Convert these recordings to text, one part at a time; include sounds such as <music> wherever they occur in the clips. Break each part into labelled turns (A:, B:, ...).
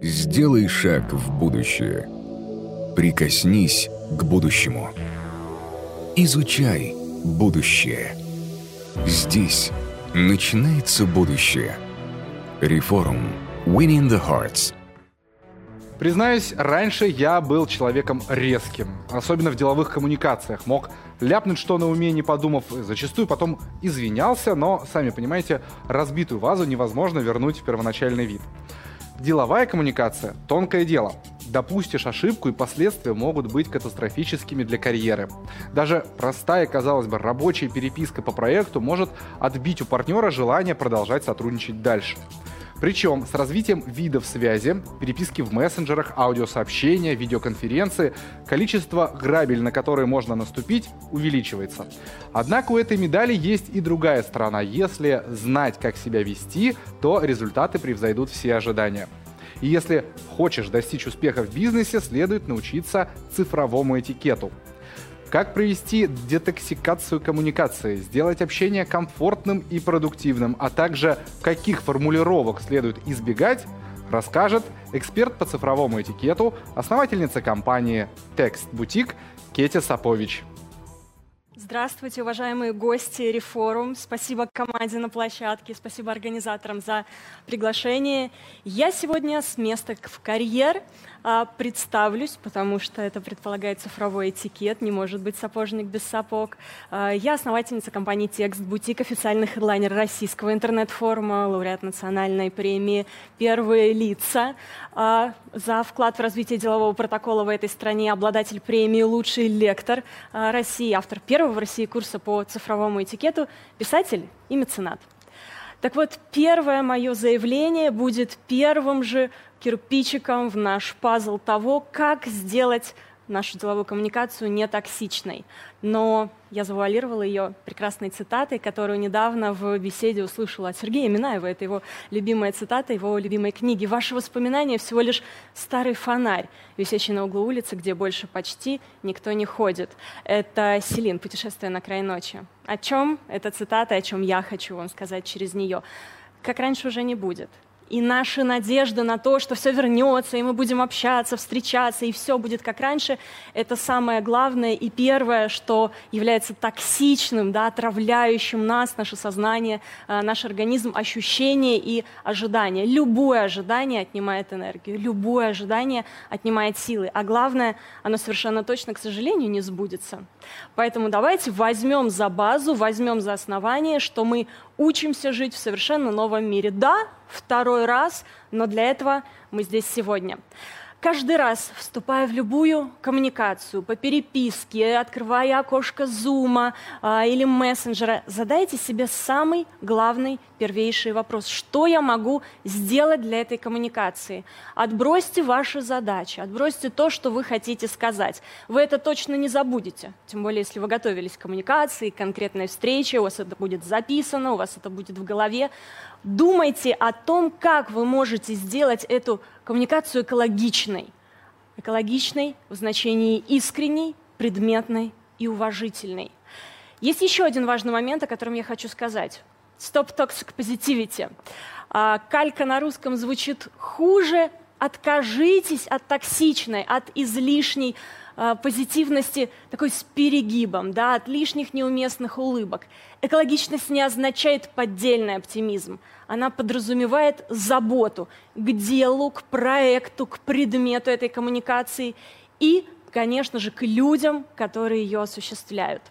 A: Сделай шаг в будущее. Прикоснись к будущему. Изучай будущее. Здесь начинается будущее. Реформ. Winning the Hearts.
B: Признаюсь, раньше я был человеком резким, особенно в деловых коммуникациях. Мог ляпнуть что на уме, не подумав, зачастую потом извинялся, но, сами понимаете, разбитую вазу невозможно вернуть в первоначальный вид. Деловая коммуникация – тонкое дело. Допустишь ошибку, и последствия могут быть катастрофическими для карьеры. Даже простая, казалось бы, рабочая переписка по проекту может отбить у партнера желание продолжать сотрудничать дальше. Причем с развитием видов связи, переписки в мессенджерах, аудиосообщения, видеоконференции, количество грабель, на которые можно наступить, увеличивается. Однако у этой медали есть и другая сторона. Если знать, как себя вести, то результаты превзойдут все ожидания. И если хочешь достичь успеха в бизнесе, следует научиться цифровому этикету – как провести детоксикацию коммуникации, сделать общение комфортным и продуктивным, а также каких формулировок следует избегать, расскажет эксперт по цифровому этикету, основательница компании Текст Бутик Кетя Сапович.
C: Здравствуйте, уважаемые гости Рефорум. Спасибо команде на площадке, спасибо организаторам за приглашение. Я сегодня с места в карьер представлюсь, потому что это предполагает цифровой этикет, не может быть сапожник без сапог. А, я основательница компании «Текст», бутик, официальный хедлайнер российского интернет-форума, лауреат национальной премии «Первые лица». А, за вклад в развитие делового протокола в этой стране обладатель премии «Лучший лектор России», автор первого в России курса по цифровому этикету, писатель и меценат. Так вот, первое мое заявление будет первым же кирпичиком в наш пазл того, как сделать нашу деловую коммуникацию не токсичной. Но я завуалировала ее прекрасной цитатой, которую недавно в беседе услышала от Сергея Минаева. Это его любимая цитата, его любимой книги. «Ваши воспоминания всего лишь старый фонарь, висящий на углу улицы, где больше почти никто не ходит». Это Селин «Путешествие на край ночи». О чем эта цитата, о чем я хочу вам сказать через нее? Как раньше уже не будет – и наши надежды на то, что все вернется, и мы будем общаться, встречаться, и все будет как раньше, это самое главное и первое, что является токсичным, да, отравляющим нас, наше сознание, э, наш организм, ощущение и ожидание. Любое ожидание отнимает энергию, любое ожидание отнимает силы, а главное, оно совершенно точно, к сожалению, не сбудется. Поэтому давайте возьмем за базу, возьмем за основание, что мы учимся жить в совершенно новом мире. Да, второй раз, но для этого мы здесь сегодня. Каждый раз, вступая в любую коммуникацию, по переписке, открывая окошко зума а, или мессенджера, задайте себе самый главный, первейший вопрос. Что я могу сделать для этой коммуникации? Отбросьте ваши задачи, отбросьте то, что вы хотите сказать. Вы это точно не забудете. Тем более, если вы готовились к коммуникации, к конкретной встрече, у вас это будет записано, у вас это будет в голове. Думайте о том, как вы можете сделать эту экологичной. Экологичной в значении искренней, предметной и уважительной. Есть еще один важный момент, о котором я хочу сказать. Stop Toxic Positivity. Калька на русском звучит хуже. Откажитесь от токсичной, от излишней а, позитивности такой с перегибом, да, от лишних неуместных улыбок. Экологичность не означает поддельный оптимизм. Она подразумевает заботу к делу, к проекту, к предмету этой коммуникации и, конечно же, к людям, которые ее осуществляют.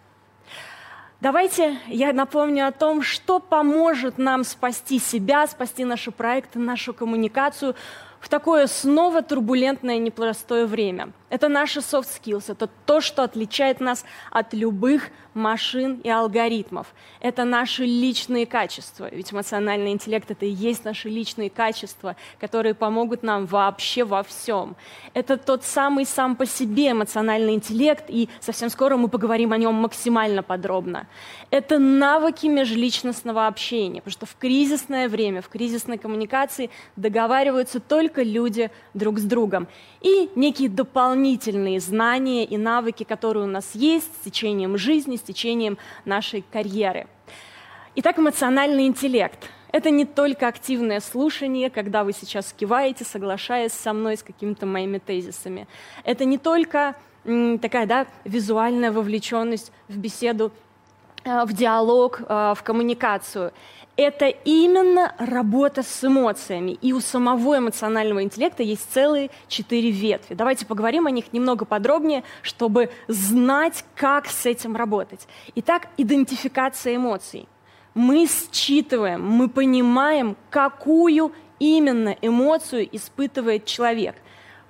C: Давайте я напомню о том, что поможет нам спасти себя, спасти наши проекты, нашу коммуникацию в такое снова турбулентное непростое время. Это наши soft skills, это то, что отличает нас от любых машин и алгоритмов. Это наши личные качества, ведь эмоциональный интеллект — это и есть наши личные качества, которые помогут нам вообще во всем. Это тот самый сам по себе эмоциональный интеллект, и совсем скоро мы поговорим о нем максимально подробно. Это навыки межличностного общения, потому что в кризисное время, в кризисной коммуникации договариваются только люди друг с другом. И некие дополнительные знания и навыки, которые у нас есть с течением жизни, с течением нашей карьеры. Итак, эмоциональный интеллект – Это не только активное слушание, когда вы сейчас киваете, соглашаясь со мной с какими-то моими тезисами. Это не только такая да, визуальная вовлеченность в беседу, э, в диалог, э, в коммуникацию. Это именно работа с эмоциями. И у самого эмоционального интеллекта есть целые четыре ветви. Давайте поговорим о них немного подробнее, чтобы знать, как с этим работать. Итак, идентификация эмоций. Мы считываем, мы понимаем, какую именно эмоцию испытывает человек.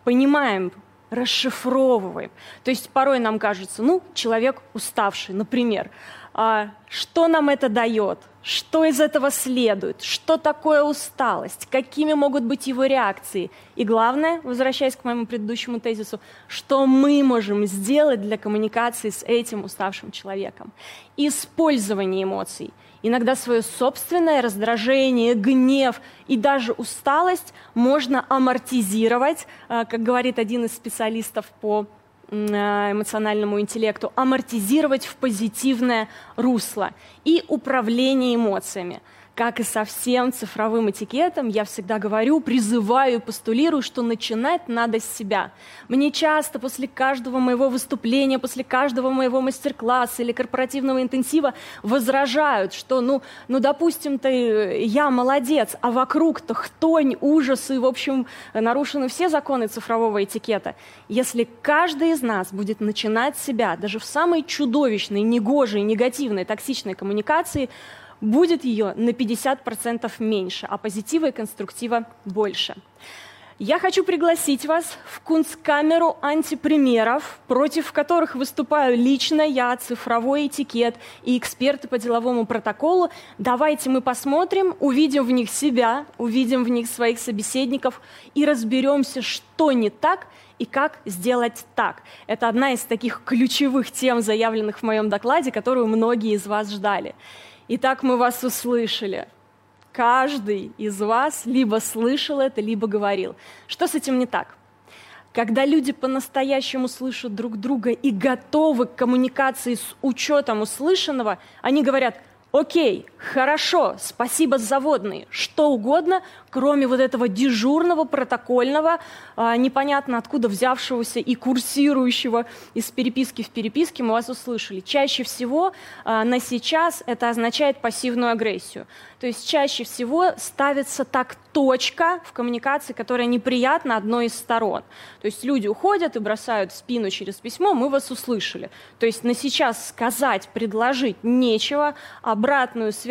C: Понимаем, расшифровываем. То есть порой нам кажется, ну, человек уставший, например. А что нам это дает? Что из этого следует? Что такое усталость? Какими могут быть его реакции? И главное, возвращаясь к моему предыдущему тезису, что мы можем сделать для коммуникации с этим уставшим человеком? Использование эмоций – Иногда свое собственное раздражение, гнев и даже усталость можно амортизировать, э, как говорит один из специалистов по эмоциональному интеллекту, амортизировать в позитивное русло и управление эмоциями – как и со всем цифровым этикетом, я всегда говорю, призываю постулирую, что начинать надо с себя. Мне часто после каждого моего выступления, после каждого моего мастер-класса или корпоративного интенсива возражают, что, ну, ну допустим, ты, я молодец, а вокруг-то хтонь, ужас, и, в общем, нарушены все законы цифрового этикета. Если каждый из нас будет начинать с себя, даже в самой чудовищной, негожей, негативной, токсичной коммуникации, будет ее на 50% меньше, а позитива и конструктива больше. Я хочу пригласить вас в кунсткамеру антипримеров, против которых выступаю лично я, цифровой этикет и эксперты по деловому протоколу. Давайте мы посмотрим, увидим в них себя, увидим в них своих собеседников и разберемся, что не так и как сделать так. Это одна из таких ключевых тем, заявленных в моем докладе, которую многие из вас ждали. Итак, мы вас услышали. Каждый из вас либо слышал это, либо говорил. Что с этим не так? Когда люди по-настоящему слышат друг друга и готовы к коммуникации с учетом услышанного, они говорят, окей, хорошо, спасибо заводные, что угодно, кроме вот этого дежурного, протокольного, а, непонятно откуда взявшегося и курсирующего из переписки в переписке, мы вас услышали. Чаще всего а, на сейчас это означает пассивную агрессию. То есть чаще всего ставится так точка в коммуникации, которая неприятна одной из сторон. То есть люди уходят и бросают в спину через письмо, мы вас услышали. То есть на сейчас сказать, предложить нечего, обратную связь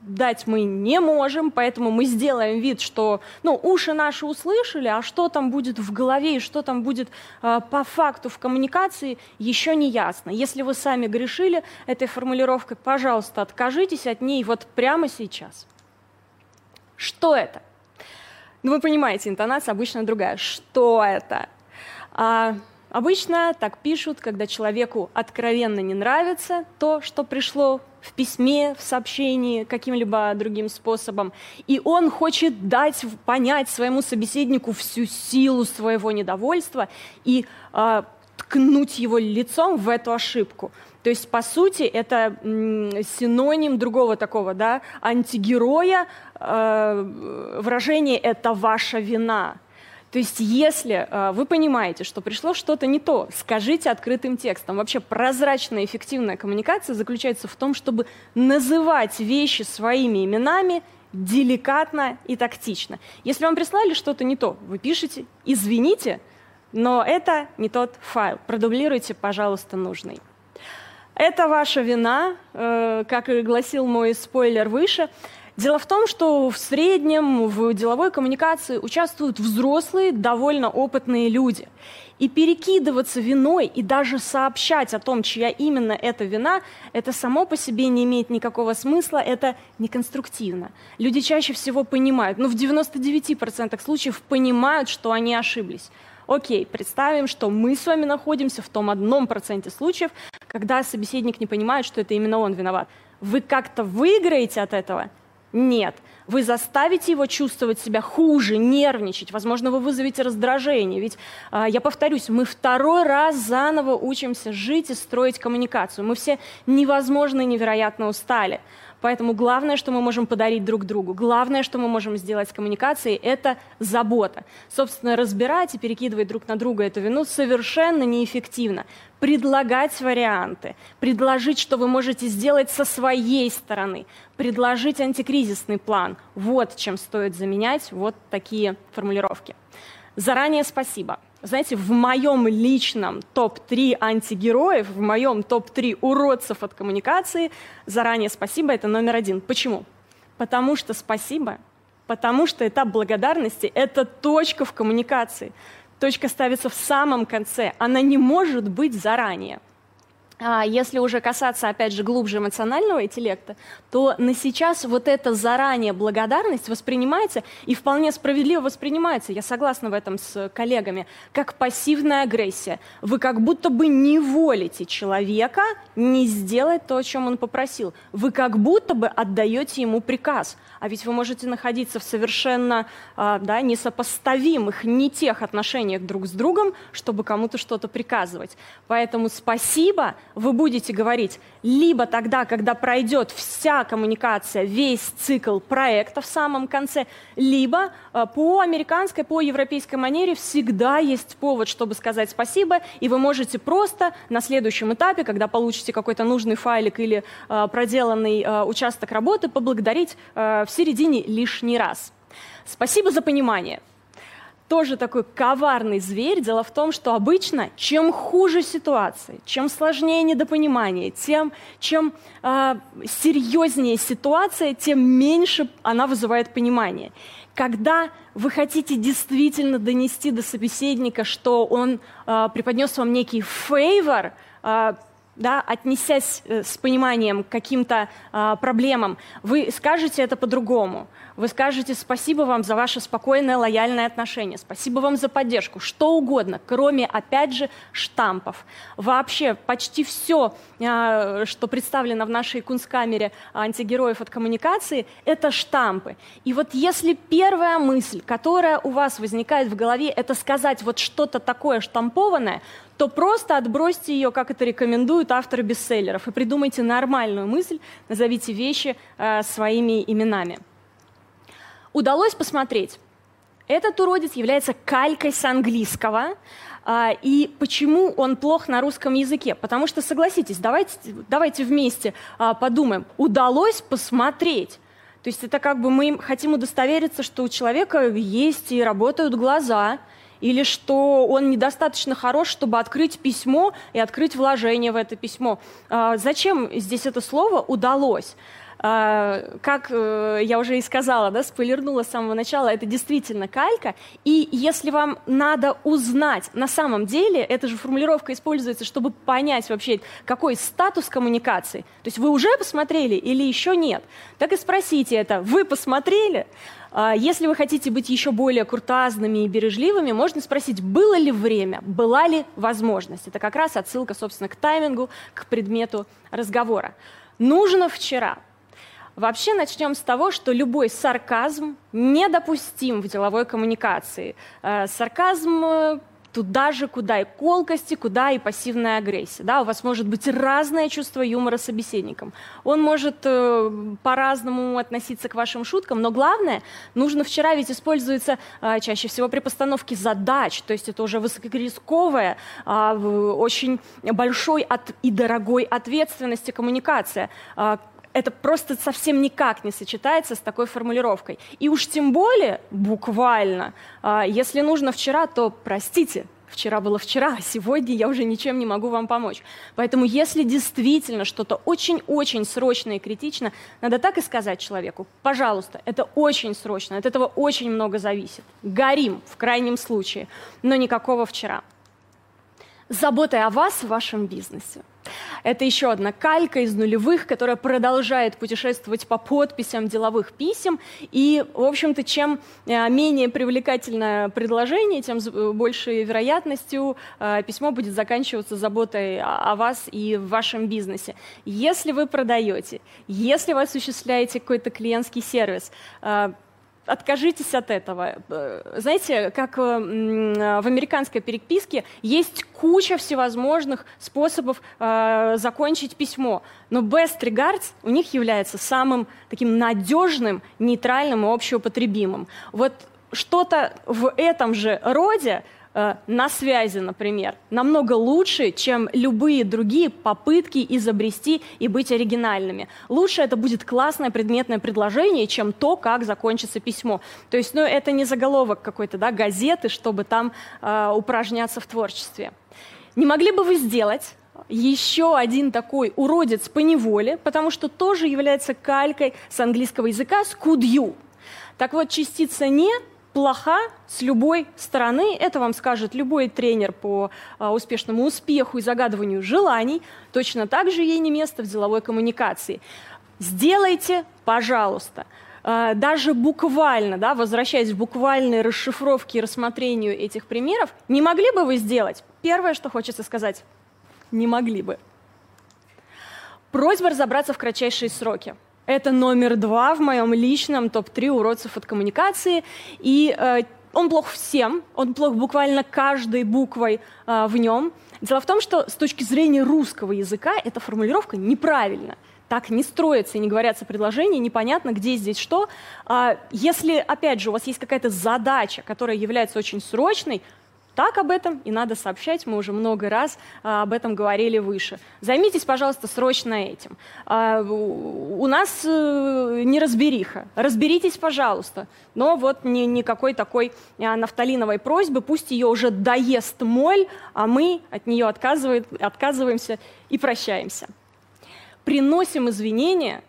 C: дать мы не можем, поэтому мы сделаем вид, что ну, уши наши услышали, а что там будет в голове и что там будет э, по факту в коммуникации, еще не ясно. Если вы сами грешили этой формулировкой, пожалуйста, откажитесь от ней вот прямо сейчас. Что это? Ну, вы понимаете, интонация обычно другая. Что это? А, обычно так пишут, когда человеку откровенно не нравится то, что пришло в письме, в сообщении, каким-либо другим способом. И он хочет дать понять своему собеседнику всю силу своего недовольства и э, ткнуть его лицом в эту ошибку. То есть, по сути, это синоним другого такого, да, антигероя, э, выражение «это ваша вина». То есть если э, вы понимаете, что пришло что-то не то, скажите открытым текстом. Вообще прозрачная эффективная коммуникация заключается в том, чтобы называть вещи своими именами деликатно и тактично. Если вам прислали что-то не то, вы пишете «извините», но это не тот файл. Продублируйте, пожалуйста, нужный. Это ваша вина, э, как и гласил мой спойлер выше. Дело в том, что в среднем в деловой коммуникации участвуют взрослые, довольно опытные люди. И перекидываться виной и даже сообщать о том, чья именно эта вина, это само по себе не имеет никакого смысла, это неконструктивно. Люди чаще всего понимают, ну в 99% случаев понимают, что они ошиблись. Окей, представим, что мы с вами находимся в том одном проценте случаев, когда собеседник не понимает, что это именно он виноват. Вы как-то выиграете от этого? Нет. Вы заставите его чувствовать себя хуже, нервничать. Возможно, вы вызовете раздражение. Ведь, э, я повторюсь, мы второй раз заново учимся жить и строить коммуникацию. Мы все невозможно и невероятно устали. Поэтому главное, что мы можем подарить друг другу, главное, что мы можем сделать с коммуникацией, это забота. Собственно, разбирать и перекидывать друг на друга эту вину совершенно неэффективно. Предлагать варианты, предложить, что вы можете сделать со своей стороны, предложить антикризисный план. Вот чем стоит заменять вот такие формулировки. Заранее спасибо. Знаете, в моем личном топ-3 антигероев, в моем топ-3 уродцев от коммуникации, заранее спасибо, это номер один. Почему? Потому что спасибо, потому что этап благодарности – это точка в коммуникации. Точка ставится в самом конце, она не может быть заранее. А если уже касаться, опять же, глубже эмоционального интеллекта, то на сейчас вот эта заранее благодарность воспринимается и вполне справедливо воспринимается, я согласна в этом с коллегами, как пассивная агрессия. Вы как будто бы не волите человека не сделать то, о чем он попросил. Вы как будто бы отдаете ему приказ. А ведь вы можете находиться в совершенно а, да, несопоставимых, не тех отношениях друг с другом, чтобы кому-то что-то приказывать. Поэтому спасибо вы будете говорить либо тогда, когда пройдет вся коммуникация, весь цикл проекта в самом конце, либо э, по американской, по европейской манере всегда есть повод, чтобы сказать спасибо, и вы можете просто на следующем этапе, когда получите какой-то нужный файлик или э, проделанный э, участок работы, поблагодарить в середине лишний раз. Спасибо за понимание тоже такой коварный зверь. Дело в том, что обычно, чем хуже ситуация, чем сложнее недопонимание, тем чем э, серьезнее ситуация, тем меньше она вызывает понимание. Когда вы хотите действительно донести до собеседника, что он э, преподнес вам некий фейвор, э, да, отнесясь э, с пониманием к каким-то э, проблемам, вы скажете это по-другому. Вы скажете спасибо вам за ваше спокойное, лояльное отношение, спасибо вам за поддержку, что угодно, кроме, опять же, штампов. Вообще почти все, э, что представлено в нашей кунсткамере антигероев от коммуникации, это штампы. И вот если первая мысль, которая у вас возникает в голове, это сказать вот что-то такое штампованное, то просто отбросьте ее, как это рекомендуют авторы бестселлеров, и придумайте нормальную мысль, назовите вещи э, своими именами. Удалось посмотреть. Этот уродец является калькой с английского. А, и почему он плох на русском языке? Потому что, согласитесь, давайте, давайте вместе а, подумаем. Удалось посмотреть. То есть это как бы мы хотим удостовериться, что у человека есть и работают глаза, или что он недостаточно хорош, чтобы открыть письмо и открыть вложение в это письмо. А, зачем здесь это слово «удалось»? А, как э, я уже и сказала, да, спойлернула с самого начала, это действительно калька. И если вам надо узнать, на самом деле, эта же формулировка используется, чтобы понять вообще, какой статус коммуникации. То есть вы уже посмотрели или еще нет, так и спросите это. Вы посмотрели? А, если вы хотите быть еще более куртуазными и бережливыми, можно спросить, было ли время, была ли возможность. Это как раз отсылка, собственно, к таймингу, к предмету разговора. Нужно вчера. Вообще начнем с того, что любой сарказм недопустим в деловой коммуникации. Э, сарказм туда же, куда и колкости, куда и пассивная агрессия. Да, у вас может быть разное чувство юмора с собеседником. Он может э, по-разному относиться к вашим шуткам, но главное, нужно вчера ведь используется э, чаще всего при постановке задач, то есть это уже высокорисковая, э, очень большой от, и дорогой ответственности коммуникация. Э, это просто совсем никак не сочетается с такой формулировкой. И уж тем более, буквально, а, если нужно вчера, то простите, вчера было вчера, а сегодня я уже ничем не могу вам помочь. Поэтому если действительно что-то очень-очень срочно и критично, надо так и сказать человеку, пожалуйста, это очень срочно, от этого очень много зависит. Горим в крайнем случае, но никакого вчера. Забота о вас в вашем бизнесе. Это еще одна калька из нулевых, которая продолжает путешествовать по подписям деловых писем. И, в общем-то, чем э, менее привлекательное предложение, тем большей вероятностью э, письмо будет заканчиваться заботой о вас и в вашем бизнесе. Если вы продаете, если вы осуществляете какой-то клиентский сервис, э, откажитесь от этого. Э, знаете, как э, в американской переписке есть куча всевозможных способов э, закончить письмо, но best regards у них является самым таким надежным, нейтральным и общеупотребимым. Вот что-то в этом же роде Э, на связи, например, намного лучше, чем любые другие попытки изобрести и быть оригинальными. Лучше это будет классное предметное предложение, чем то, как закончится письмо. То есть, ну, это не заголовок какой-то, да, газеты, чтобы там э, упражняться в творчестве. Не могли бы вы сделать еще один такой уродец по неволе, потому что тоже является калькой с английского языка с could you. Так вот, частица «не» плоха с любой стороны. Это вам скажет любой тренер по а, успешному успеху и загадыванию желаний. Точно так же ей не место в деловой коммуникации. Сделайте, пожалуйста. А, даже буквально, да, возвращаясь к буквальной расшифровке и рассмотрению этих примеров, не могли бы вы сделать? Первое, что хочется сказать, не могли бы. Просьба разобраться в кратчайшие сроки – это номер два в моем личном топ-3 уродцев от коммуникации. И э, он плох всем, он плох буквально каждой буквой э, в нем. Дело в том, что с точки зрения русского языка эта формулировка неправильна. Так не строятся и не говорятся предложения, непонятно, где здесь что. А если, опять же, у вас есть какая-то задача, которая является очень срочной, так об этом и надо сообщать, мы уже много раз а, об этом говорили выше. Займитесь, пожалуйста, срочно этим. А, у нас а, неразбериха, разберитесь, пожалуйста, но вот ни, никакой такой а, нафталиновой просьбы, пусть ее уже доест моль, а мы от нее отказываемся и прощаемся. Приносим извинения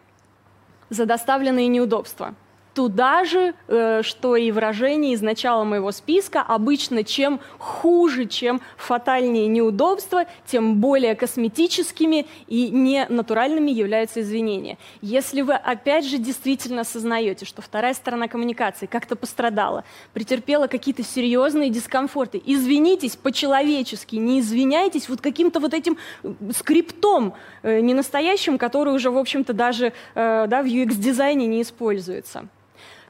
C: за доставленные неудобства – туда же, э, что и выражение из начала моего списка. Обычно чем хуже, чем фатальнее неудобства, тем более косметическими и не натуральными являются извинения. Если вы опять же действительно осознаете, что вторая сторона коммуникации как-то пострадала, претерпела какие-то серьезные дискомфорты, извинитесь по-человечески, не извиняйтесь вот каким-то вот этим скриптом э, ненастоящим, который уже, в общем-то, даже э, да, в UX-дизайне не используется.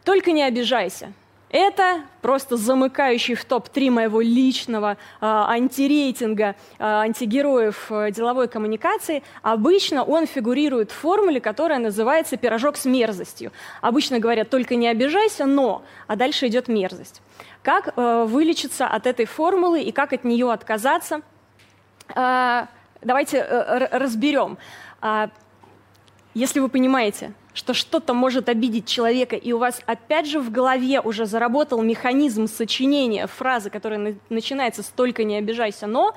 C: Только не обижайся. Это просто замыкающий в топ-3 моего личного э, антирейтинга э, антигероев э, деловой коммуникации. Обычно он фигурирует в формуле, которая называется «пирожок с мерзостью». Обычно говорят «только не обижайся, но…», а дальше идет мерзость. Как э, вылечиться от этой формулы и как от нее отказаться? Э, давайте э, разберем. Если вы понимаете, что что-то может обидеть человека, и у вас опять же в голове уже заработал механизм сочинения фразы, которая на- начинается с «только не обижайся, но»,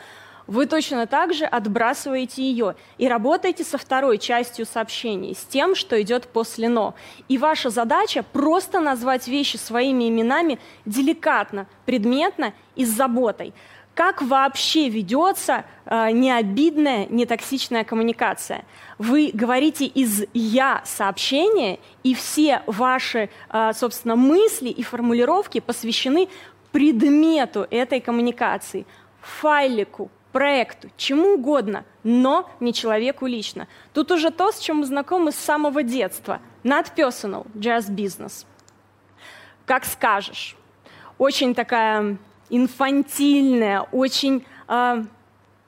C: вы точно так же отбрасываете ее и работаете со второй частью сообщений, с тем, что идет после «но». И ваша задача просто назвать вещи своими именами деликатно, предметно и с заботой – как вообще ведется э, необидная, нетоксичная коммуникация? Вы говорите из «я» сообщения, и все ваши, э, собственно, мысли и формулировки посвящены предмету этой коммуникации, файлику, проекту, чему угодно, но не человеку лично. Тут уже то, с чем мы знакомы с самого детства. Not personal, just business. Как скажешь. Очень такая инфантильная, очень э,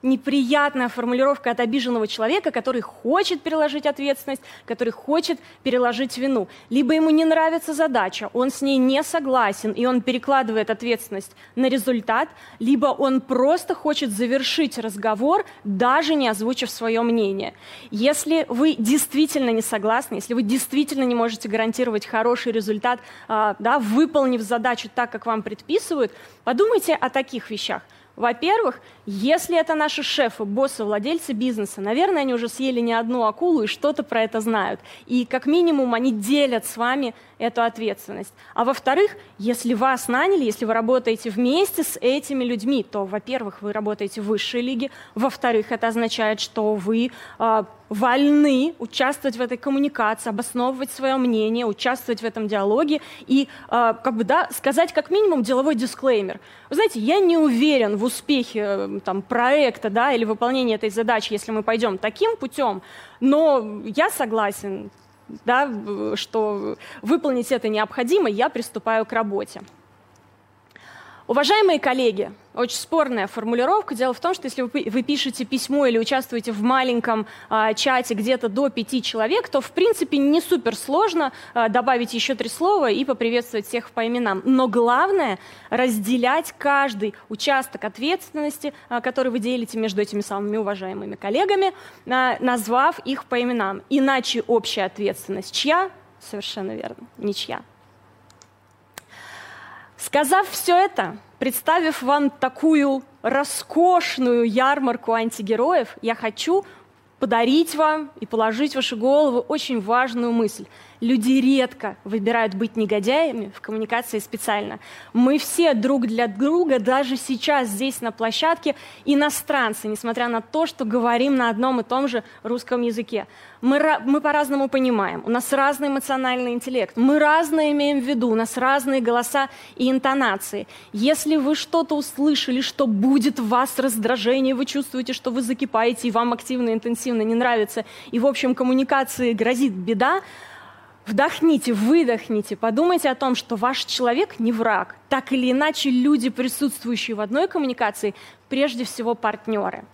C: неприятная формулировка от обиженного человека, который хочет переложить ответственность, который хочет переложить вину. Либо ему не нравится задача, он с ней не согласен, и он перекладывает ответственность на результат, либо он просто хочет завершить разговор, даже не озвучив свое мнение. Если вы действительно не согласны, если вы действительно не можете гарантировать хороший результат, а, да, выполнив задачу так, как вам предписывают, подумайте о таких вещах – во-первых, если это наши шефы, боссы, владельцы бизнеса, наверное, они уже съели не одну акулу и что-то про это знают. И как минимум они делят с вами эту ответственность. А во-вторых, если вас наняли, если вы работаете вместе с этими людьми, то, во-первых, вы работаете в высшей лиге, во-вторых, это означает, что вы э, вольны участвовать в этой коммуникации, обосновывать свое мнение, участвовать в этом диалоге и э, как бы, да, сказать как минимум деловой дисклеймер. Вы знаете, я не уверен в успехе э, там, проекта да, или выполнения этой задачи, если мы пойдем таким путем, но я согласен да, что выполнить это необходимо, я приступаю к работе. Уважаемые коллеги, очень спорная формулировка. Дело в том, что если вы, пишете письмо или участвуете в маленьком а, чате где-то до пяти человек, то в принципе не супер сложно а, добавить еще три слова и поприветствовать всех по именам. Но главное разделять каждый участок ответственности, а, который вы делите между этими самыми уважаемыми коллегами, а, назвав их по именам. Иначе общая ответственность чья? Совершенно верно, ничья. Сказав все это, представив вам такую роскошную ярмарку антигероев, я хочу подарить вам и положить в ваши головы очень важную мысль. Люди редко выбирают быть негодяями в коммуникации специально. Мы все друг для друга, даже сейчас здесь на площадке, иностранцы, несмотря на то, что говорим на одном и том же русском языке. Мы, мы по-разному понимаем, у нас разный эмоциональный интеллект, мы разное имеем в виду, у нас разные голоса и интонации. Если вы что-то услышали, что будет в вас раздражение, вы чувствуете, что вы закипаете, и вам активно, интенсивно не нравится, и, в общем, коммуникации грозит беда, Вдохните, выдохните, подумайте о том, что ваш человек не враг. Так или иначе, люди, присутствующие в одной коммуникации, прежде всего партнеры.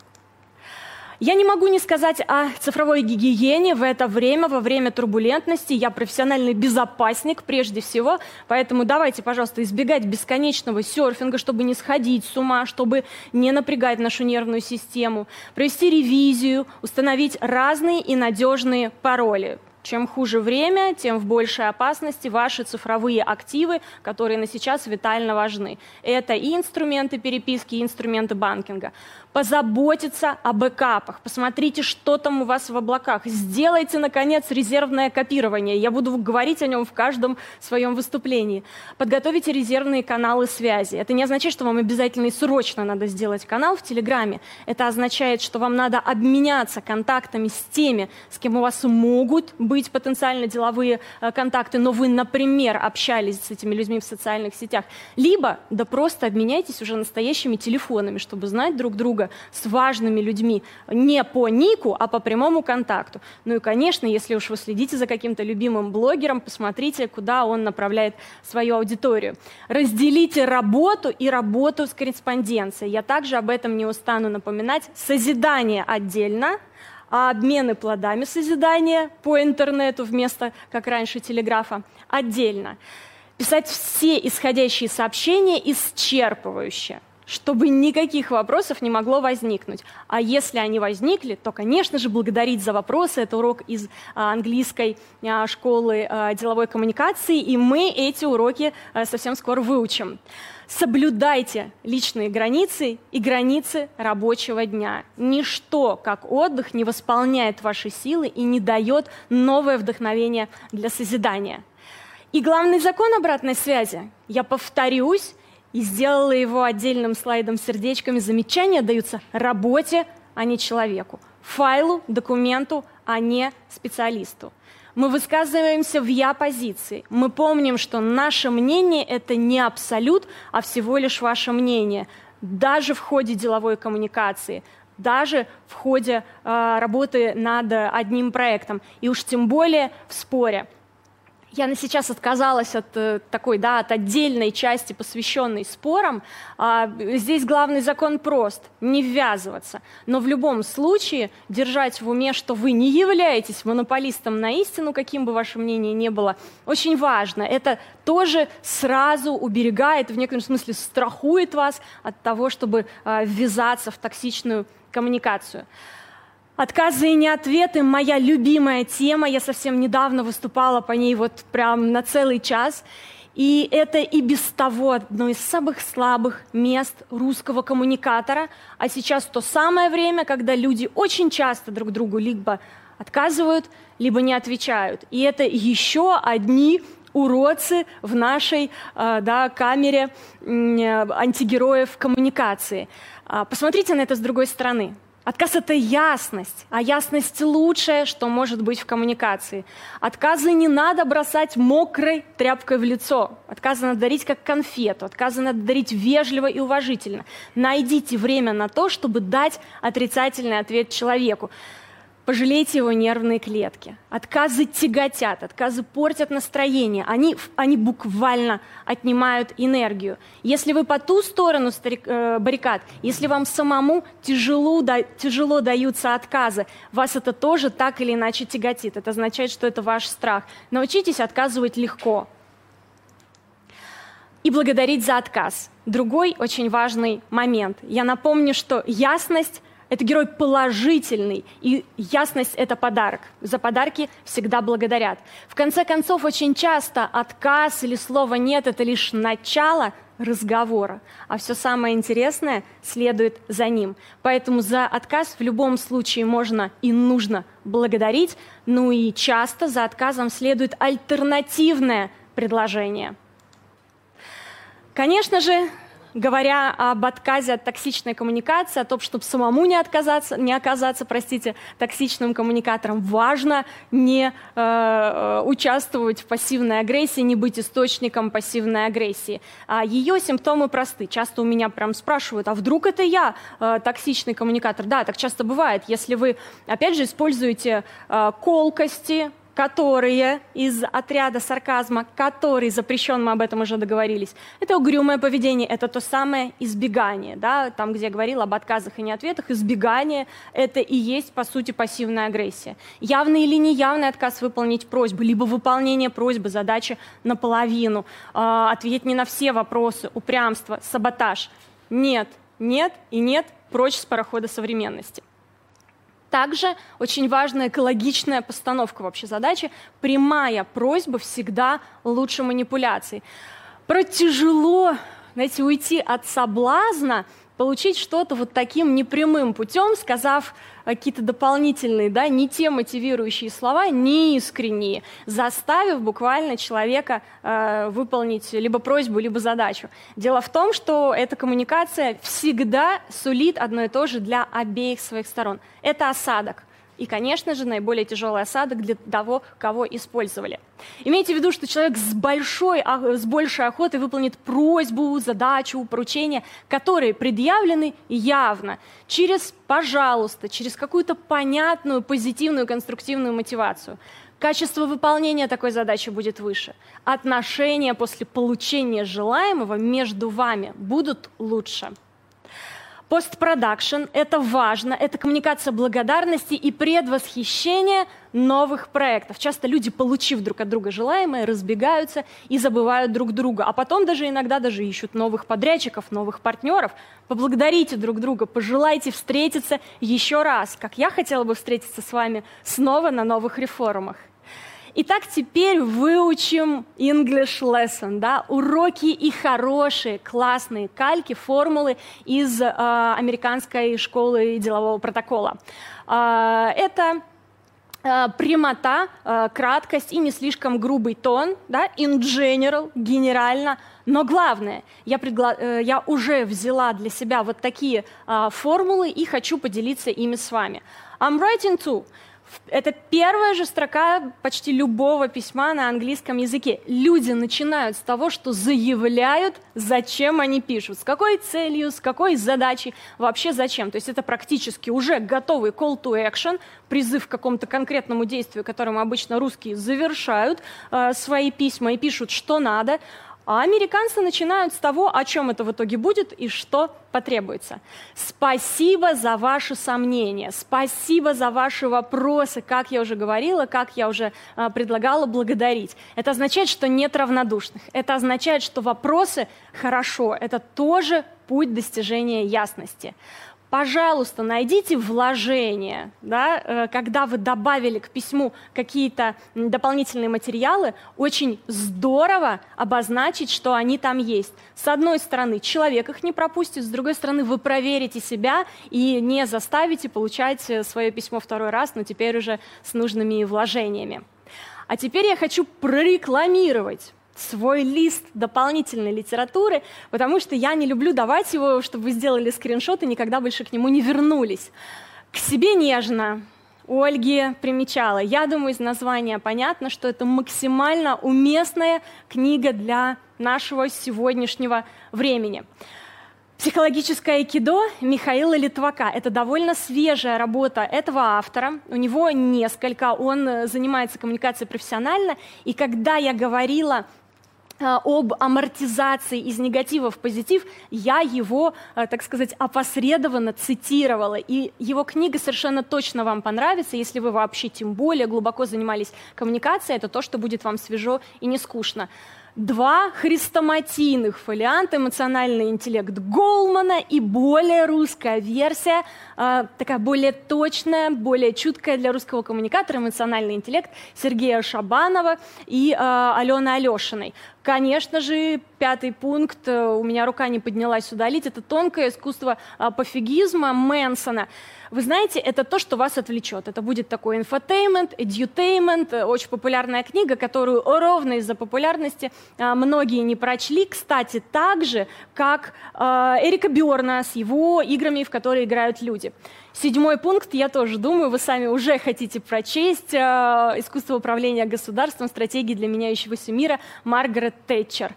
C: Я не могу не сказать о цифровой гигиене в это время, во время турбулентности. Я профессиональный безопасник прежде всего, поэтому давайте, пожалуйста, избегать бесконечного серфинга, чтобы не сходить с ума, чтобы не напрягать нашу нервную систему, провести ревизию, установить разные и надежные пароли. Чем хуже время, тем в большей опасности ваши цифровые активы, которые на сейчас витально важны. Это и инструменты переписки, и инструменты банкинга позаботиться о бэкапах. Посмотрите, что там у вас в облаках. Сделайте, наконец, резервное копирование. Я буду говорить о нем в каждом своем выступлении. Подготовите резервные каналы связи. Это не означает, что вам обязательно и срочно надо сделать канал в Телеграме. Это означает, что вам надо обменяться контактами с теми, с кем у вас могут быть потенциально деловые э, контакты, но вы, например, общались с этими людьми в социальных сетях. Либо, да просто обменяйтесь уже настоящими телефонами, чтобы знать друг друга друга с важными людьми не по нику, а по прямому контакту. Ну и, конечно, если уж вы следите за каким-то любимым блогером, посмотрите, куда он направляет свою аудиторию. Разделите работу и работу с корреспонденцией. Я также об этом не устану напоминать. Созидание отдельно, а обмены плодами созидания по интернету вместо, как раньше, телеграфа отдельно. Писать все исходящие сообщения исчерпывающе – чтобы никаких вопросов не могло возникнуть. А если они возникли, то, конечно же, благодарить за вопросы. Это урок из а, английской а, школы а, деловой коммуникации, и мы эти уроки совсем скоро выучим. Соблюдайте личные границы и границы рабочего дня. Ничто, как отдых, не восполняет ваши силы и не дает новое вдохновение для созидания. И главный закон обратной связи, я повторюсь, и сделала его отдельным слайдом с сердечками. Замечания даются работе, а не человеку. Файлу, документу, а не специалисту. Мы высказываемся в «я» позиции. Мы помним, что наше мнение – это не абсолют, а всего лишь ваше мнение. Даже в ходе деловой коммуникации, даже в ходе э, работы над одним проектом. И уж тем более в споре – я на сейчас отказалась от э, такой, да, от отдельной части, посвященной спорам. А, здесь главный закон прост – не ввязываться. Но в любом случае держать в уме, что вы не являетесь монополистом на истину, каким бы ваше мнение ни было, очень важно. Это тоже сразу уберегает, в некотором смысле страхует вас от того, чтобы а, ввязаться в токсичную коммуникацию. Отказы и не ответы – моя любимая тема. Я совсем недавно выступала по ней вот прям на целый час. И это и без того одно из самых слабых мест русского коммуникатора. А сейчас то самое время, когда люди очень часто друг другу либо отказывают, либо не отвечают. И это еще одни уродцы в нашей э, да, камере антигероев коммуникации. А, посмотрите на это с другой стороны. Отказ — это ясность, а ясность — лучшее, что может быть в коммуникации. Отказы не надо бросать мокрой тряпкой в лицо. Отказы надо дарить как конфету, отказы надо дарить вежливо и уважительно. Найдите время на то, чтобы дать отрицательный ответ человеку. Пожалейте его нервные клетки. Отказы тяготят, отказы портят настроение. Они, они буквально отнимают энергию. Если вы по ту сторону старик, э, баррикад, если вам самому тяжело, да, тяжело даются отказы, вас это тоже так или иначе тяготит. Это означает, что это ваш страх. Научитесь отказывать легко. И благодарить за отказ. Другой очень важный момент. Я напомню, что ясность это герой положительный, и ясность — это подарок. За подарки всегда благодарят. В конце концов, очень часто отказ или слово «нет» — это лишь начало разговора, а все самое интересное следует за ним. Поэтому за отказ в любом случае можно и нужно благодарить, ну и часто за отказом следует альтернативное предложение. Конечно же, говоря об отказе от токсичной коммуникации, о том, чтобы самому не, отказаться, не оказаться простите, токсичным коммуникатором, важно не э, э, участвовать в пассивной агрессии, не быть источником пассивной агрессии. А ее симптомы просты. Часто у меня прям спрашивают, а вдруг это я э, токсичный коммуникатор? Да, так часто бывает. Если вы, опять же, используете э, колкости, которые из отряда сарказма, который запрещен, мы об этом уже договорились, это угрюмое поведение, это то самое избегание, да, там, где я говорила об отказах и неответах, избегание – это и есть, по сути, пассивная агрессия. Явный или неявный отказ выполнить просьбу, либо выполнение просьбы, задачи наполовину, э, ответить не на все вопросы, упрямство, саботаж. Нет, нет и нет, прочь с парохода современности. Также очень важная экологичная постановка вообще задачи. Прямая просьба всегда лучше манипуляций. Про тяжело, знаете, уйти от соблазна – получить что-то вот таким непрямым путем, сказав какие-то дополнительные, да, не те мотивирующие слова, не искренние, заставив буквально человека э, выполнить либо просьбу, либо задачу. Дело в том, что эта коммуникация всегда сулит одно и то же для обеих своих сторон. Это осадок – и, конечно же, наиболее тяжелый осадок для того, кого использовали. Имейте в виду, что человек с, большой, а, с большей охотой выполнит просьбу, задачу, поручение, которые предъявлены явно, через «пожалуйста», через какую-то понятную, позитивную, конструктивную мотивацию. Качество выполнения такой задачи будет выше. Отношения после получения желаемого между вами будут лучше. Постпродакшн – это важно, это коммуникация благодарности и предвосхищение новых проектов. Часто люди, получив друг от друга желаемое, разбегаются и забывают друг друга, а потом даже иногда даже ищут новых подрядчиков, новых партнеров. Поблагодарите друг друга, пожелайте встретиться еще раз, как я хотела бы встретиться с вами снова на новых реформах. Итак, теперь выучим English lesson, да, уроки и хорошие, классные кальки, формулы из э, американской школы делового протокола. Э, это э, прямота, э, краткость и не слишком грубый тон, да, in general, генерально. Но главное, я, пригла... э, я уже взяла для себя вот такие формулы и хочу поделиться ими с вами. I'm writing to это первая же строка почти любого письма на английском языке. Люди начинают с того, что заявляют, зачем они пишут, с какой целью, с какой задачей, вообще зачем. То есть это практически уже готовый call to action, призыв к какому-то конкретному действию, которым обычно русские завершают э, свои письма и пишут, что надо. А американцы начинают с того, о чем это в итоге будет и что потребуется. Спасибо за ваши сомнения, спасибо за ваши вопросы, как я уже говорила, как я уже э, предлагала благодарить. Это означает, что нет равнодушных. Это означает, что вопросы хорошо. Это тоже путь достижения ясности пожалуйста, найдите вложения, да, э, когда вы добавили к письму какие-то дополнительные материалы, очень здорово обозначить, что они там есть. С одной стороны, человек их не пропустит, с другой стороны, вы проверите себя и не заставите получать э, свое письмо второй раз, но теперь уже с нужными вложениями. А теперь я хочу прорекламировать свой лист дополнительной литературы, потому что я не люблю давать его, чтобы вы сделали скриншот и никогда больше к нему не вернулись. К себе нежно. У Ольги примечала. Я думаю, из названия понятно, что это максимально уместная книга для нашего сегодняшнего времени. Психологическое айкидо Михаила Литвака. Это довольно свежая работа этого автора. У него несколько, он э, занимается коммуникацией профессионально. И когда я говорила об амортизации из негатива в позитив, я его, э, так сказать, опосредованно цитировала. И его книга совершенно точно вам понравится, если вы вообще тем более глубоко занимались коммуникацией, это то, что будет вам свежо и не скучно два хрестоматийных фолианта «Эмоциональный интеллект» Голмана и более русская версия, э, такая более точная, более чуткая для русского коммуникатора «Эмоциональный интеллект» Сергея Шабанова и э, Алены Алешиной. Конечно же, пятый пункт, э, у меня рука не поднялась удалить, это тонкое искусство э, пофигизма Мэнсона. Вы знаете, это то, что вас отвлечет. Это будет такой infotainment, edutainment, э, очень популярная книга, которую ровно из-за популярности а, многие не прочли. Кстати, так же, как а, Эрика Берна с его играми, в которые играют люди. Седьмой пункт, я тоже думаю, вы сами уже хотите прочесть. «Искусство управления государством. Стратегии для меняющегося мира» Маргарет Тэтчер.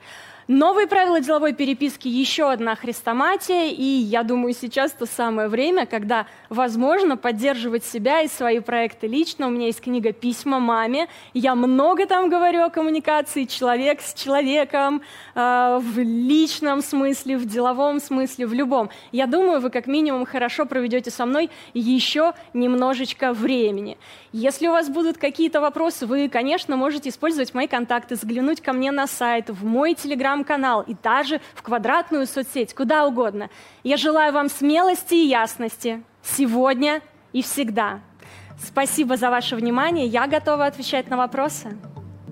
C: Новые правила деловой переписки, еще одна хрестоматия, и я думаю, сейчас то самое время, когда возможно поддерживать себя и свои проекты лично. У меня есть книга «Письма маме», я много там говорю о коммуникации человек с человеком, э, в личном смысле, в деловом смысле, в любом. Я думаю, вы как минимум хорошо проведете со мной еще немножечко времени. Если у вас будут какие-то вопросы, вы, конечно, можете использовать мои контакты, заглянуть ко мне на сайт, в мой телеграм телеграм-канал и даже в квадратную соцсеть, куда угодно. Я желаю вам смелости и ясности сегодня и всегда. Спасибо за ваше внимание. Я готова отвечать на вопросы.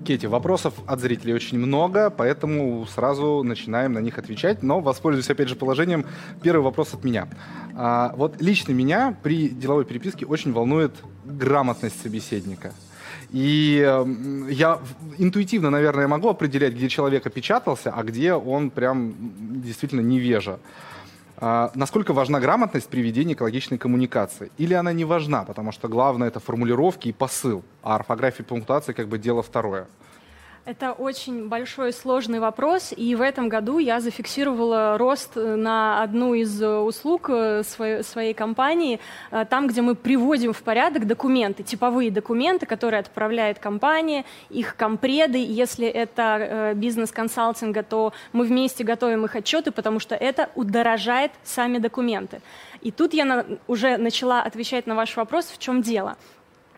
B: Кети, вопросов от зрителей очень много, поэтому сразу начинаем на них отвечать. Но воспользуюсь опять же положением. Первый вопрос от меня. А, вот лично меня при деловой переписке очень волнует грамотность собеседника. И э, я интуитивно, наверное, могу определять, где человек опечатался, а где он прям действительно невежа. А, насколько важна грамотность при ведении экологичной коммуникации? Или она не важна, потому что главное это формулировки и посыл, а орфография и пунктуация как бы дело второе?
C: Это очень большой сложный вопрос, и в этом году я зафиксировала рост на одну из услуг э, своей, своей компании, э, там, где мы приводим в порядок документы, типовые документы, которые отправляет компания, их компреды. Если это э, бизнес консалтинга, то мы вместе готовим их отчеты, потому что это удорожает сами документы. И тут я уже начала отвечать на ваш вопрос, в чем дело.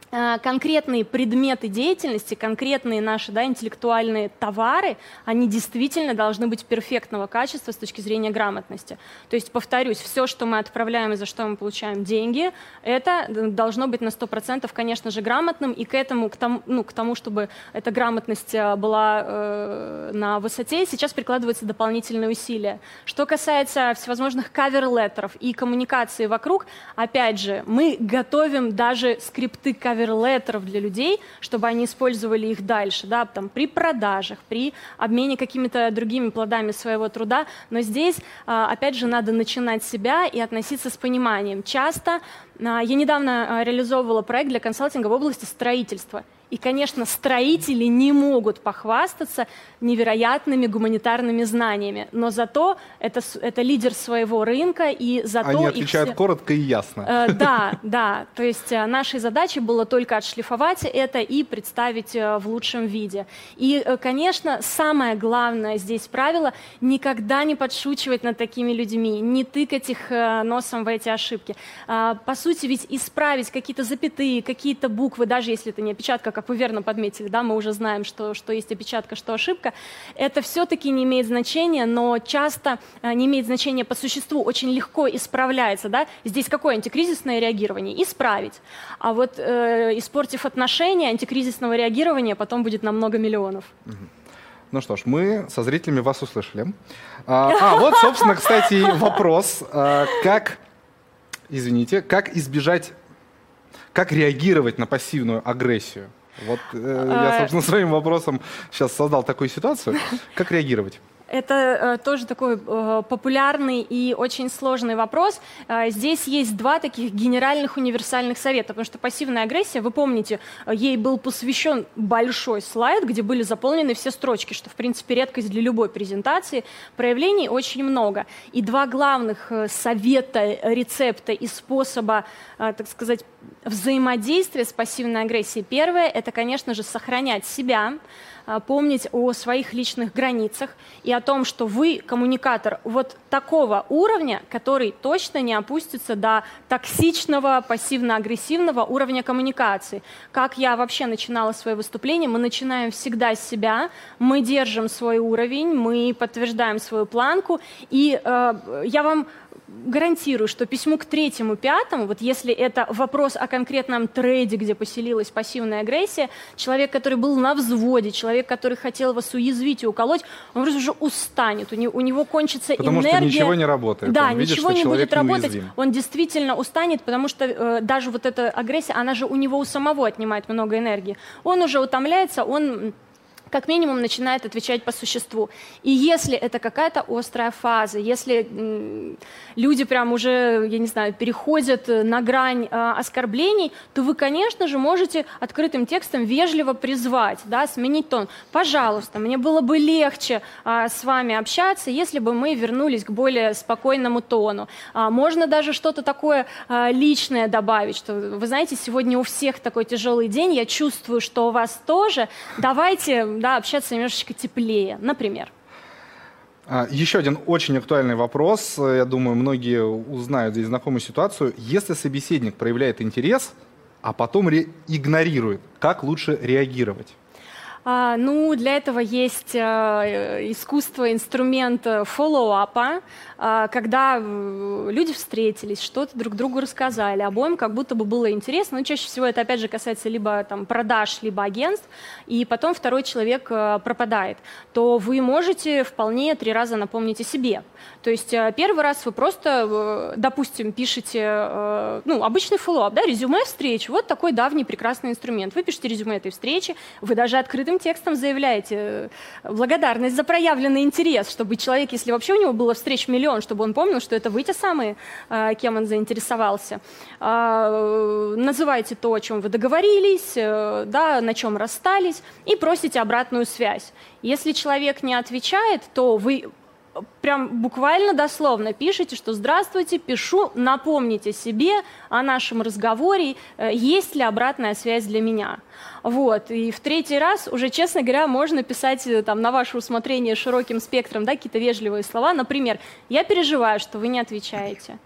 C: Э, конкретные предметы деятельности, конкретные наши да, интеллектуальные товары, они действительно должны быть перфектного качества с точки зрения грамотности. То есть, повторюсь, все, что мы отправляем и за что мы получаем деньги, это должно быть на 100%, конечно же, грамотным, и к этому, к тому, ну, к тому чтобы эта грамотность э, была э, на высоте, сейчас прикладываются дополнительные усилия. Что касается всевозможных кавер-леттеров и коммуникации вокруг, опять же, мы готовим даже скрипты кавер каверлеттеров для людей, чтобы они использовали их дальше, да, там, при продажах, при обмене какими-то другими плодами своего труда. Но здесь, а, опять же, надо начинать себя и относиться с пониманием. Часто а, я недавно а, реализовывала проект для консалтинга в области строительства – и, конечно, строители не могут похвастаться невероятными гуманитарными знаниями, но зато это, это лидер своего рынка, и зато...
B: Они отвечают все... коротко и ясно.
C: Э, да, да. То есть э, нашей задачей было только отшлифовать это и представить э, в лучшем виде. И, э, конечно, самое главное здесь правило — никогда не подшучивать над такими людьми, не тыкать их носом в эти ошибки. Э, по сути, ведь исправить какие-то запятые, какие-то буквы, даже если это не опечатка, как вы верно подметили, да, мы уже знаем, что, что есть опечатка, что ошибка, это все-таки не имеет значения, но часто э, не имеет значения по существу, очень легко исправляется. Да? Здесь какое антикризисное реагирование? Исправить. А вот э, испортив отношения, антикризисного реагирования потом будет на много миллионов.
B: Ну что ж, мы со зрителями вас услышали. А, <laughs> а вот, собственно, кстати, вопрос. А, как, извините, как избежать, как реагировать на пассивную агрессию? Вот э, я, а, собственно, своим вопросом сейчас создал такую ситуацию. Как реагировать?
C: Это э, тоже такой э, популярный и очень сложный вопрос. Э, здесь есть два таких генеральных универсальных совета, потому что пассивная агрессия, вы помните, э, ей был посвящен большой слайд, где были заполнены все строчки, что, в принципе, редкость для любой презентации. Проявлений очень много. И два главных э, совета, рецепта и способа, э, так сказать, взаимодействия с пассивной агрессией. Первое – это, конечно же, сохранять себя, помнить о своих личных границах и о том, что вы коммуникатор вот такого уровня, который точно не опустится до токсичного, пассивно-агрессивного уровня коммуникации. Как я вообще начинала свое выступление, мы начинаем всегда с себя, мы держим свой уровень, мы подтверждаем свою планку, и э, я вам гарантирую, что письму к третьему, пятому, вот если это вопрос о конкретном трейде, где поселилась пассивная агрессия, человек, который был на взводе, человек, который хотел вас уязвить и уколоть, он просто уже устанет, у него, у него кончится
B: потому
C: энергия.
B: Потому что ничего не работает.
C: Да,
B: он видит,
C: ничего не будет работать,
B: неуязвим.
C: он действительно устанет, потому что э, даже вот эта агрессия, она же у него у самого отнимает много энергии. Он уже утомляется, он как минимум начинает отвечать по существу. И если это какая-то острая фаза, если люди прям уже, я не знаю, переходят на грань э, оскорблений, то вы, конечно же, можете открытым текстом вежливо призвать, да, сменить тон. Пожалуйста, мне было бы легче э, с вами общаться, если бы мы вернулись к более спокойному тону. А, можно даже что-то такое э, личное добавить, что, вы знаете, сегодня у всех такой тяжелый день, я чувствую, что у вас тоже. Давайте да, общаться немножечко теплее, например.
B: А, Еще один очень актуальный вопрос. Я думаю, многие узнают здесь знакомую ситуацию. Если собеседник проявляет интерес, а потом игнорирует, как лучше реагировать?
C: А, ну, для этого есть а, искусство, инструмент follow-up а, а, когда люди встретились, что-то друг другу рассказали, обоим как будто бы было интересно. Ну, чаще всего это, опять же, касается либо там, продаж, либо агентств, и потом второй человек пропадает. То вы можете вполне три раза напомнить о себе. То есть первый раз вы просто, допустим, пишете, ну, обычный follow-up, да, резюме встречи, вот такой давний прекрасный инструмент. Вы пишете резюме этой встречи, вы даже открытым текстом заявляете э, благодарность за проявленный интерес, чтобы человек, если вообще у него было встреч миллион, чтобы он помнил, что это вы те самые, э, кем он заинтересовался. А, называйте то, о чем вы договорились, э, да, на чем расстались, и просите обратную связь. Если человек не отвечает, то вы прям буквально дословно пишите, что «Здравствуйте, пишу, напомните себе о нашем разговоре, э, есть ли обратная связь для меня». Вот. И в третий раз уже, честно говоря, можно писать э, там, на ваше усмотрение широким спектром да, какие-то вежливые слова. Например, «Я переживаю, что вы не отвечаете».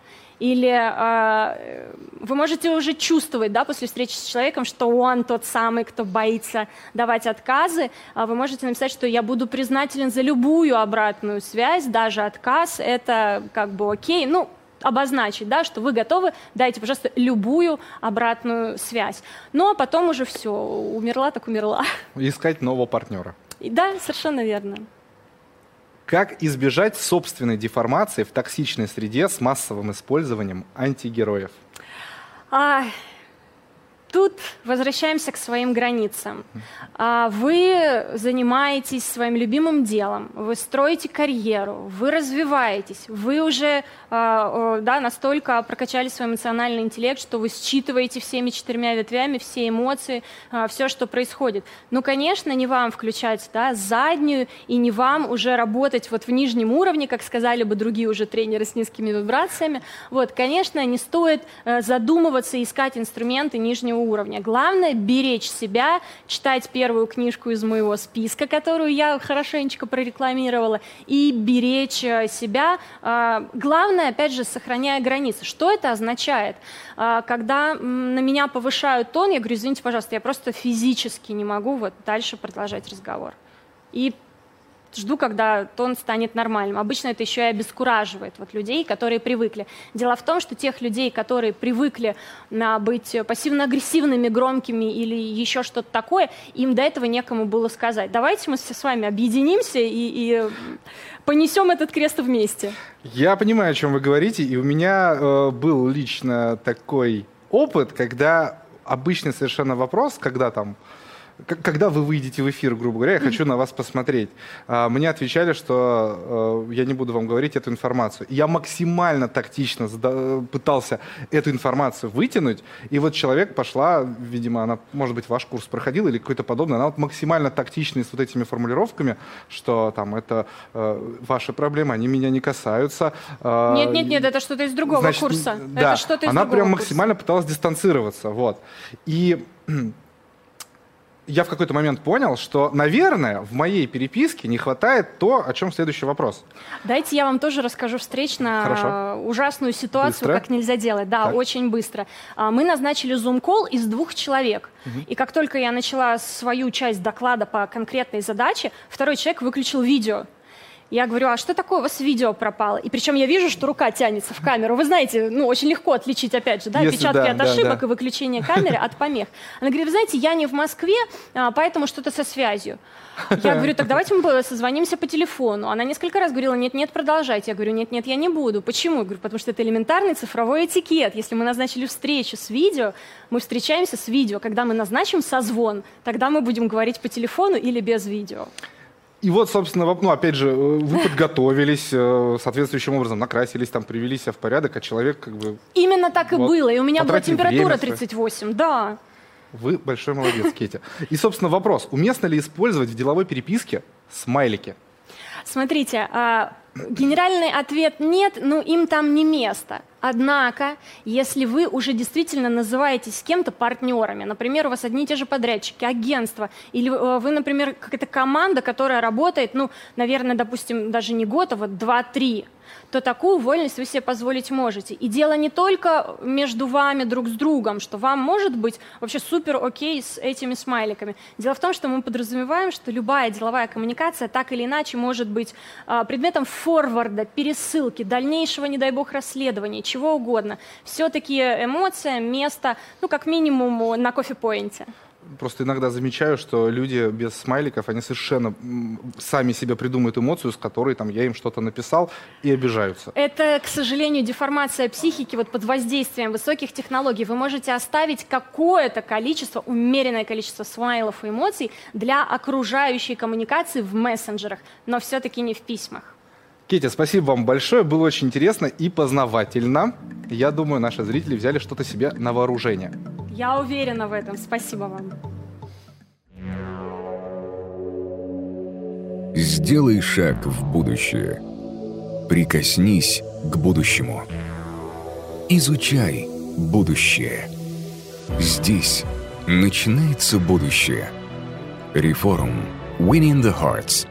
C: Или э, вы можете уже чувствовать, да, после встречи с человеком, что он тот самый, кто боится давать отказы. А вы можете написать, что я буду признателен за любую обратную связь, даже отказ, это как бы окей. Ну, обозначить, да, что вы готовы, дайте, пожалуйста, любую обратную связь. Ну, а потом уже все, умерла так умерла.
B: Искать нового партнера.
C: Да, совершенно верно.
B: Как избежать собственной деформации в токсичной среде с массовым использованием антигероев?
C: А, Тут возвращаемся к своим границам. А, вы занимаетесь своим любимым делом, вы строите карьеру, вы развиваетесь, вы уже а, да, настолько прокачали свой эмоциональный интеллект, что вы считываете всеми четырьмя ветвями все эмоции, а, все, что происходит. Ну, конечно, не вам включать да, заднюю и не вам уже работать вот в нижнем уровне, как сказали бы другие уже тренеры с низкими вибрациями. Вот, конечно, не стоит э, задумываться, искать инструменты нижнего уровня. Главное – беречь себя, читать первую книжку из моего списка, которую я хорошенечко прорекламировала, и беречь э, себя. А, главное, опять же, сохраняя границы. Что это означает? А, когда на меня повышают тон, я говорю, извините, пожалуйста, я просто физически не могу вот дальше продолжать разговор. И жду, когда тон станет нормальным. Обычно это еще и обескураживает вот людей, которые привыкли. Дело в том, что тех людей, которые привыкли на быть пассивно-агрессивными, громкими или еще что-то такое, им до этого некому было сказать. Давайте мы все с вами объединимся и, и понесем этот крест вместе.
B: Я понимаю, о чем вы говорите, и у меня э, был лично такой опыт, когда обычный совершенно вопрос, когда там когда вы выйдете в эфир, грубо говоря, я хочу на вас посмотреть. А, мне отвечали, что э, я не буду вам говорить эту информацию. Я максимально тактично пытался эту информацию вытянуть, и вот человек пошла, видимо, она, может быть, ваш курс проходила или какой-то подобный, она вот максимально тактичная с вот этими формулировками, что там это э, ваши проблемы, они меня не касаются.
C: А, нет, нет, нет, это что-то из другого Значит, курса.
B: Да,
C: это что-то из
B: она
C: другого
B: прям
C: курса.
B: максимально пыталась дистанцироваться, вот. И я в какой-то момент понял, что, наверное, в моей переписке не хватает то, о чем следующий вопрос.
C: Дайте я вам тоже расскажу встречно Хорошо. ужасную ситуацию, быстро? как нельзя делать. Да, так. очень быстро. А, мы назначили зум-колл из двух человек. Угу. И как только я начала свою часть доклада по конкретной задаче, второй человек выключил видео. Я говорю, а что такое у вас видео пропало? И причем я вижу, что рука тянется в камеру. Вы знаете, ну, очень легко отличить, опять же, да, Если печатки да, от ошибок да. и выключение камеры от помех. Она говорит, вы знаете, я не в Москве, а, поэтому что-то со связью. Я говорю, так давайте мы созвонимся по телефону. Она несколько раз говорила, нет-нет, продолжайте. Я говорю, нет-нет, я не буду. Почему? Я говорю, потому что это элементарный цифровой этикет. Если мы назначили встречу с видео, мы встречаемся с видео. Когда мы назначим созвон, тогда мы будем говорить по телефону или без видео.
B: И вот, собственно, ну, опять же, э, вы <laughs> подготовились э, соответствующим образом, накрасились, там, привели себя в порядок, а человек как бы...
C: Именно так вот, и было, и у меня была температура 38, да.
B: Вы большой молодец, Кетя. И, собственно, вопрос. Уместно ли использовать в деловой переписке смайлики?
C: Смотрите, а, генеральный ответ нет, ну им там не место. Однако, если вы уже действительно называетесь с кем-то партнерами, например, у вас одни и те же подрядчики, агентства, или э, вы, например, какая-то команда, которая работает, ну, наверное, допустим, даже не год, а вот два-три, то такую вольность вы себе позволить можете. И дело не только между вами друг с другом, что вам может быть вообще супер окей с этими смайликами. Дело в том, что мы подразумеваем, что любая деловая коммуникация так или иначе может быть а, предметом форварда, пересылки, дальнейшего, не дай бог, расследования, чего угодно. Все-таки эмоция, место, ну, как минимум, на кофе-поинте
B: просто иногда замечаю, что люди без смайликов, они совершенно сами себе придумают эмоцию, с которой там я им что-то написал, и обижаются.
C: Это, к сожалению, деформация психики вот под воздействием высоких технологий. Вы можете оставить какое-то количество, умеренное количество смайлов и эмоций для окружающей коммуникации в мессенджерах, но все-таки не в письмах.
B: Кетя, спасибо вам большое, было очень интересно и познавательно. Я думаю, наши зрители взяли что-то себе на вооружение.
C: Я уверена в этом. Спасибо вам.
A: Сделай шаг в будущее. Прикоснись к будущему. Изучай будущее. Здесь начинается будущее. Реформ. Winning the Hearts –